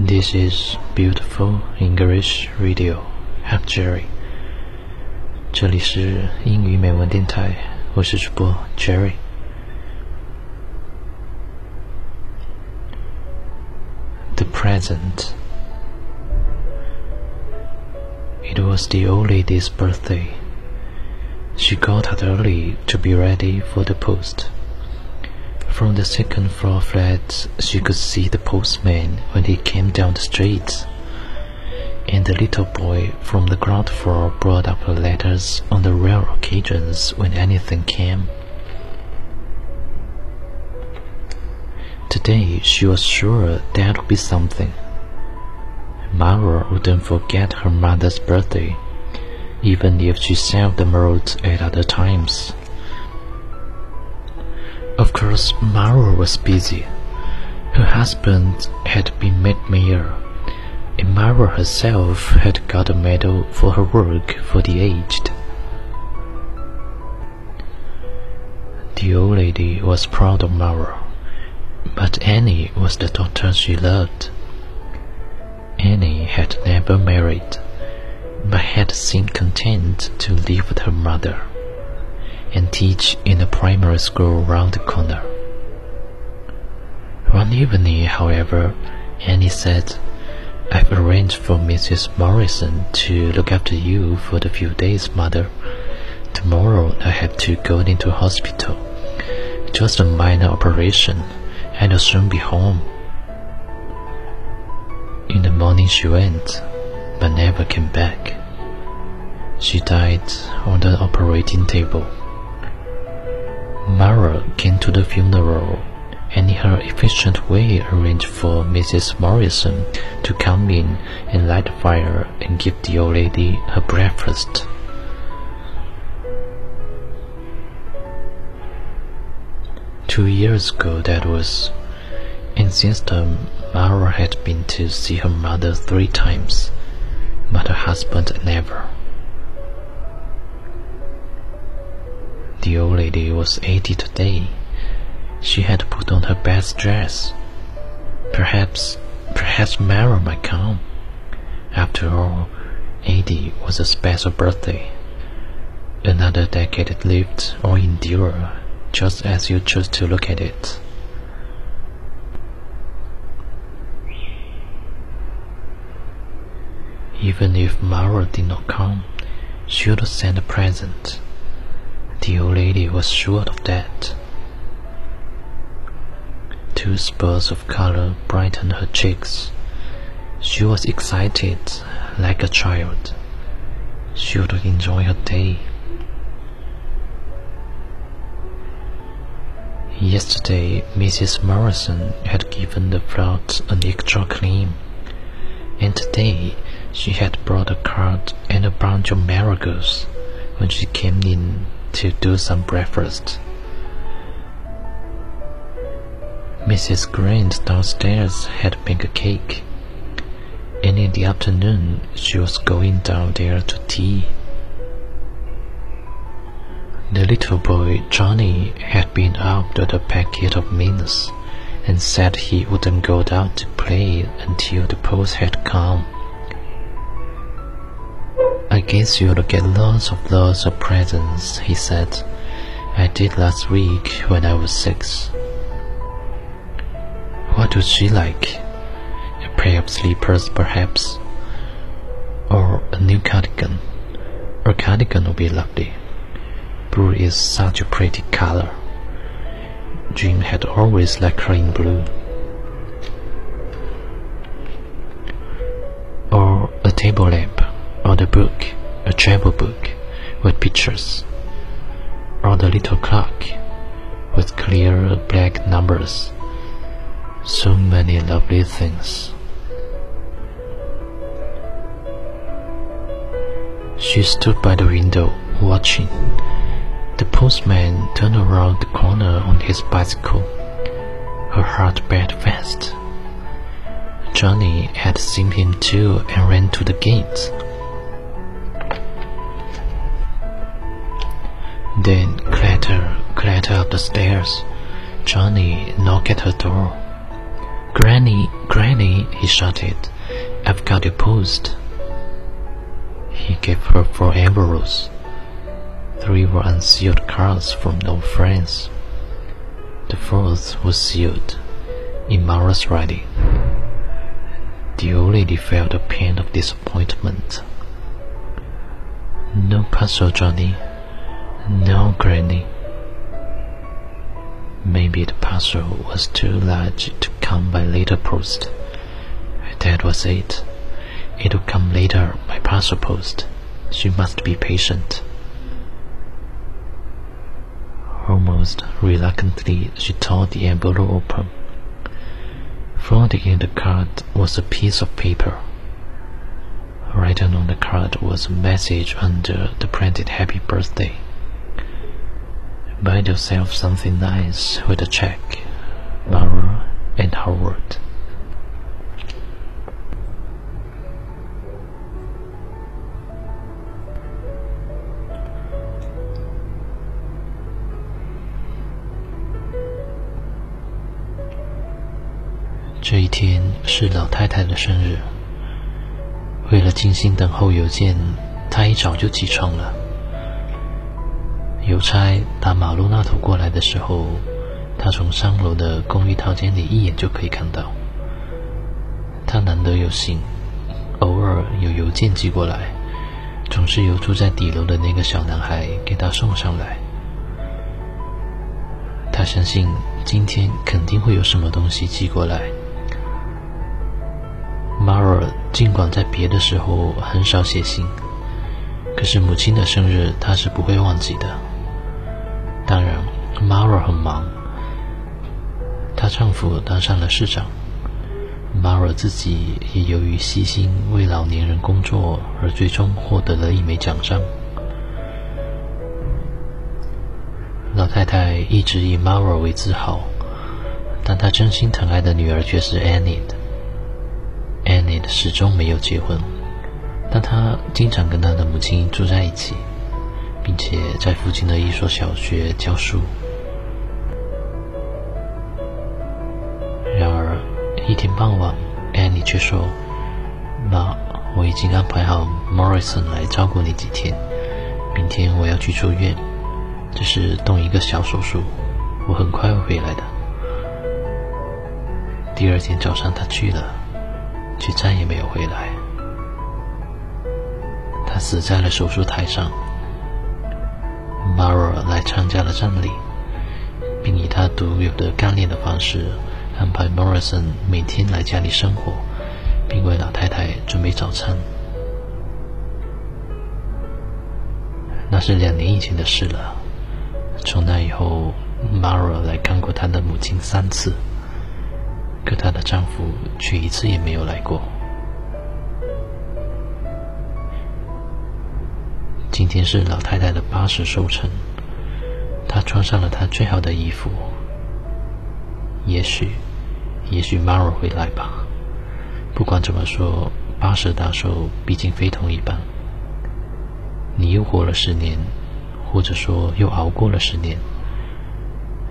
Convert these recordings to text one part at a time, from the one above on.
This is beautiful English radio. I'm Jerry. 这里是英语美文电台，我是主播 Jerry。The present. It was the old lady's birthday. She got up early to be ready for the post. From the second floor flat, she could see the postman when he came down the street. And the little boy from the ground floor brought up her letters on the rare occasions when anything came. Today she was sure there would be something. Mara wouldn't forget her mother's birthday, even if she seldom wrote at other times. Course, Mara was busy. Her husband had been made mayor, and Mara herself had got a medal for her work for the aged. The old lady was proud of Mara, but Annie was the daughter she loved. Annie had never married, but had seemed content to live with her mother teach in a primary school round the corner. One evening, however, Annie said, I've arranged for Mrs. Morrison to look after you for the few days, mother. Tomorrow I have to go into hospital. Just a minor operation, and I'll soon be home. In the morning she went, but never came back. She died on the operating table. Mara came to the funeral and in her efficient way arranged for Mrs. Morrison to come in and light a fire and give the old lady her breakfast. Two years ago that was, and since then Mara had been to see her mother three times, but her husband never. The old lady was eighty today. She had put on her best dress. Perhaps, perhaps Mara might come. After all, eighty was a special birthday. Another decade lived or endure, just as you choose to look at it. Even if Mara did not come, she would send a present. The old lady was sure of that. Two spurs of color brightened her cheeks. She was excited, like a child. She would enjoy her day. Yesterday, Mrs. Morrison had given the flout an extra clean, and today she had brought a card and a bunch of marigolds when she came in to do some breakfast. Mrs. Grant downstairs had baked a cake, and in the afternoon she was going down there to tea. The little boy Johnny had been out with a packet of mints and said he wouldn't go down to play until the post had come. Guess you'll get lots of lots of presents, he said. I did last week when I was six. What would she like? A pair of slippers, perhaps? Or a new cardigan? A cardigan would be lovely. Blue is such a pretty color. Jim had always liked her in blue. Travel book with pictures, or the little clock with clear black numbers. So many lovely things. She stood by the window, watching. The postman turned around the corner on his bicycle. Her heart beat fast. Johnny had seen him too and ran to the gate. Clatter, clatter up the stairs. Johnny knocked at her door. Granny, Granny, he shouted, I've got your post. He gave her four envelopes. Three were unsealed cards from old friends. The fourth was sealed, in Mara's writing. The old lady felt a pain of disappointment. No parcel, Johnny. No, Granny. Maybe the parcel was too large to come by later post. That was it. It will come later by parcel post. She must be patient. Almost reluctantly, she tore the envelope open. Floating in the card was a piece of paper. Written on the card was a message under the printed happy birthday. Buy yourself something nice with a check. Mara and Howard. 这一天是老太太的生日。为了静心等候邮件，她一早就起床了。邮差打马路那头过来的时候，他从三楼的公寓套间里一眼就可以看到。他难得有幸，偶尔有邮件寄过来，总是由住在底楼的那个小男孩给他送上来。他相信今天肯定会有什么东西寄过来。Mara 尽管在别的时候很少写信，可是母亲的生日他是不会忘记的。当然，Mara 很忙，她丈夫当上了市长，Mara 自己也由于细心为老年人工作而最终获得了一枚奖章。老太太一直以 Mara 为自豪，但她真心疼爱的女儿却是 Annie。Annie 始终没有结婚，但她经常跟她的母亲住在一起，且在附近的一所小学教书。然而，一天傍晚安妮却说：“妈，我已经安排好 Morrison 来照顾你几天。明天我要去住院，只是动一个小手术，我很快会回来的。”第二天早上，他去了。却再也没有回来。他死在了手术台上。Mara 来参加了葬礼，并以他独有的干练的方式安排 Morrison 每天来家里生活，并为老太太准备早餐。那是两年以前的事了。从那以后，Mara 来看过她的母亲三次。可她的丈夫却一次也没有来过。今天是老太太的八十寿辰，她穿上了她最好的衣服。也许，也许 Mara 会来吧。不管怎么说，八十大寿毕竟非同一般。你又活了十年，或者说又熬过了十年，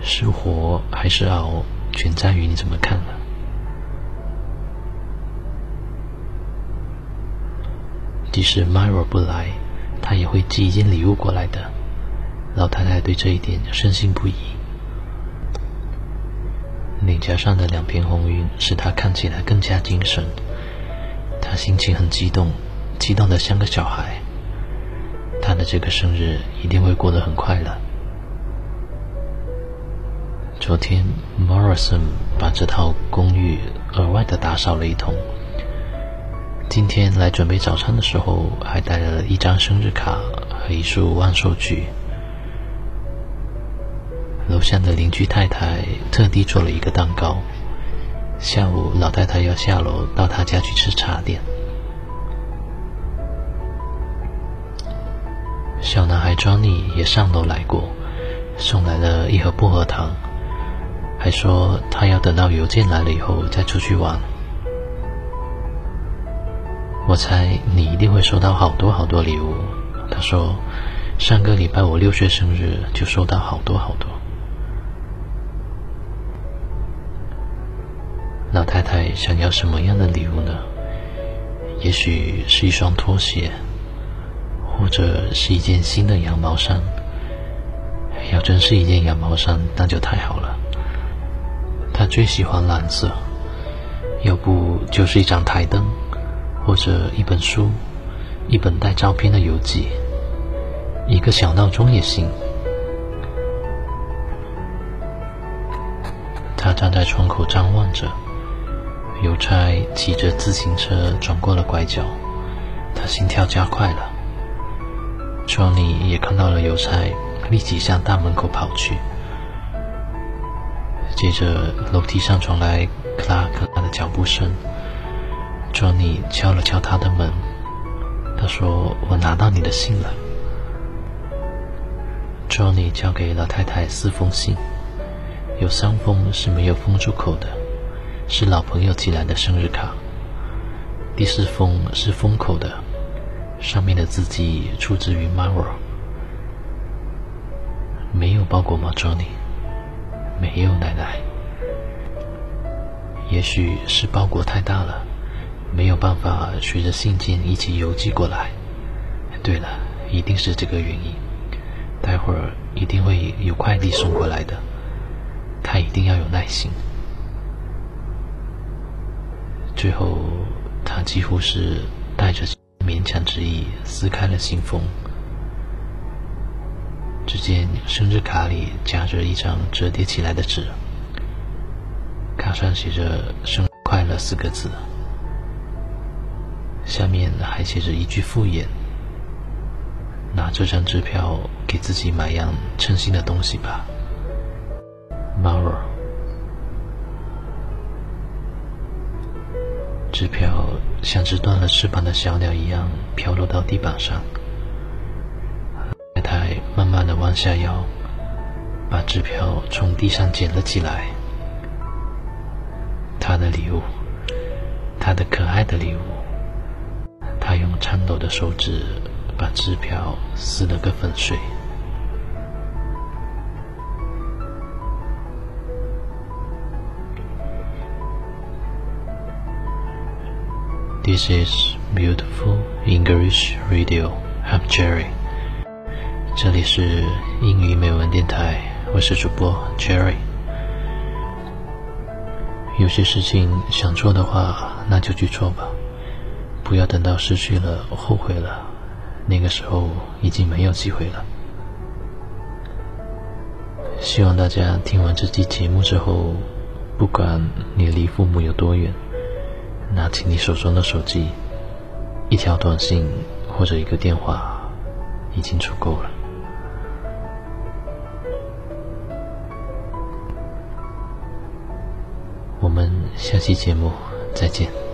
是活还是熬，全在于你怎么看了。即使 Myra 不来，他也会寄一件礼物过来的。老太太对这一点深信不疑。脸颊上的两片红晕使她看起来更加精神。她心情很激动，激动的像个小孩。她的这个生日一定会过得很快乐。昨天，Morrison 把这套公寓额外的打扫了一通。今天来准备早餐的时候，还带了一张生日卡和一束万寿菊。楼下的邻居太太特地做了一个蛋糕。下午，老太太要下楼到她家去吃茶点。小男孩 Johnny 也上楼来过，送来了一盒薄荷糖，还说他要等到邮件来了以后再出去玩。我猜你一定会收到好多好多礼物。他说：“上个礼拜我六岁生日就收到好多好多。”老太太想要什么样的礼物呢？也许是一双拖鞋，或者是一件新的羊毛衫。要真是一件羊毛衫，那就太好了。她最喜欢蓝色，要不就是一盏台灯，或者一本书，一本带照片的游记，一个小闹钟也行。他站在窗口张望着。邮差骑着自行车转过了拐角，他心跳加快了。窗里也看到了邮差，立即向大门口跑去。接着，楼梯上传来克拉克拉的脚步声。Johnny 敲了敲他的门，他说：“我拿到你的信了。”Johnny 交给老太太四封信，有三封是没有封住口的。是老朋友寄来的生日卡。第四封是封口的，上面的字迹出自于 Mara。没有包裹吗，Johnny？没有，奶奶。也许是包裹太大了，没有办法随着信件一起邮寄过来。对了，一定是这个原因。待会儿一定会有快递送过来的，他一定要有耐心。最后，他几乎是带着勉强之意撕开了信封。只见生日卡里夹着一张折叠起来的纸，卡上写着“生日快乐”四个字，下面还写着一句附言：“拿这张支票给自己买样称心的东西吧，Mara。”支票像只断了翅膀的小鸟一样飘落到地板上。太太慢慢的弯下腰，把支票从地上捡了起来。他的礼物，他的可爱的礼物。用颤抖的手指把支票撕了个粉碎。This is beautiful English radio. I'm Jerry. 这里是英语美文电台，我是主播 Jerry。有些事情想做的话，那就去做吧，不要等到失去了、后悔了，那个时候已经没有机会了。希望大家听完这期节目之后，不管你离父母有多远。拿起你手中的手机，一条短信或者一个电话，已经足够了。我们下期节目再见。